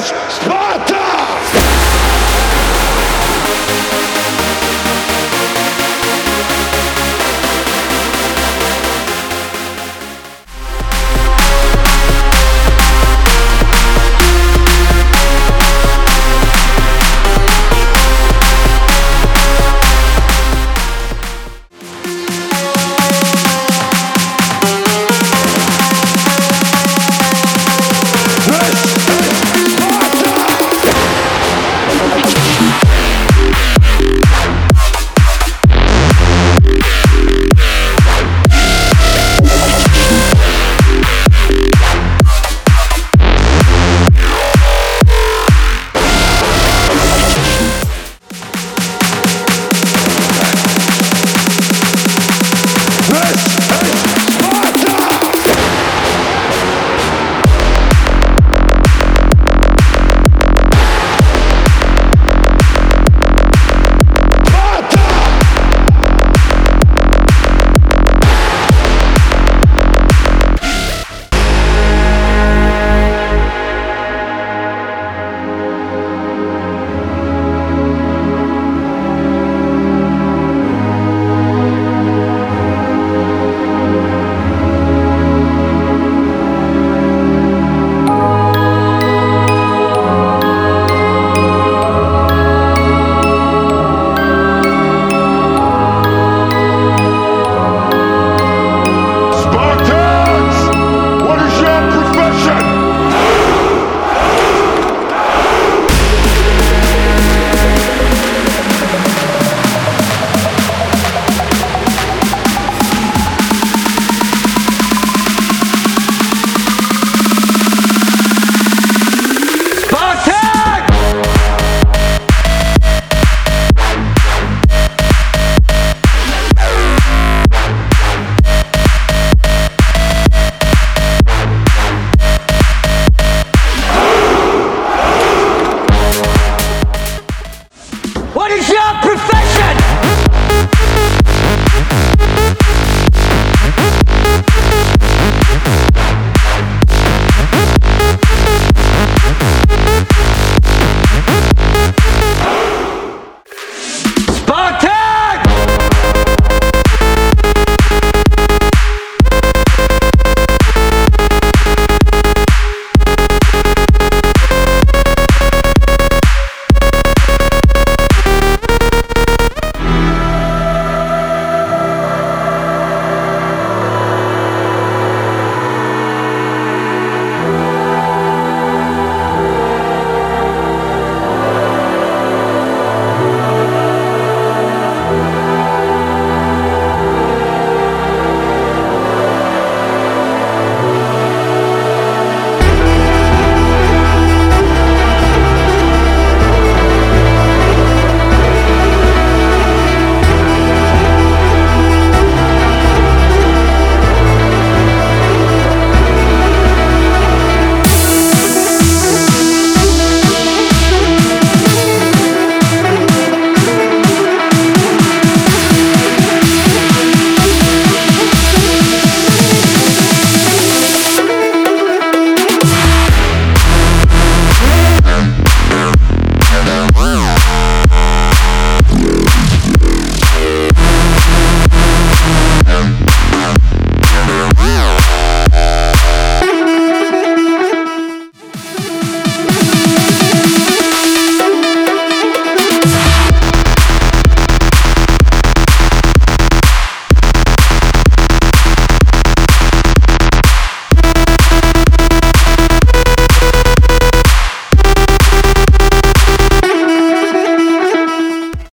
spot. うん。What is your profession?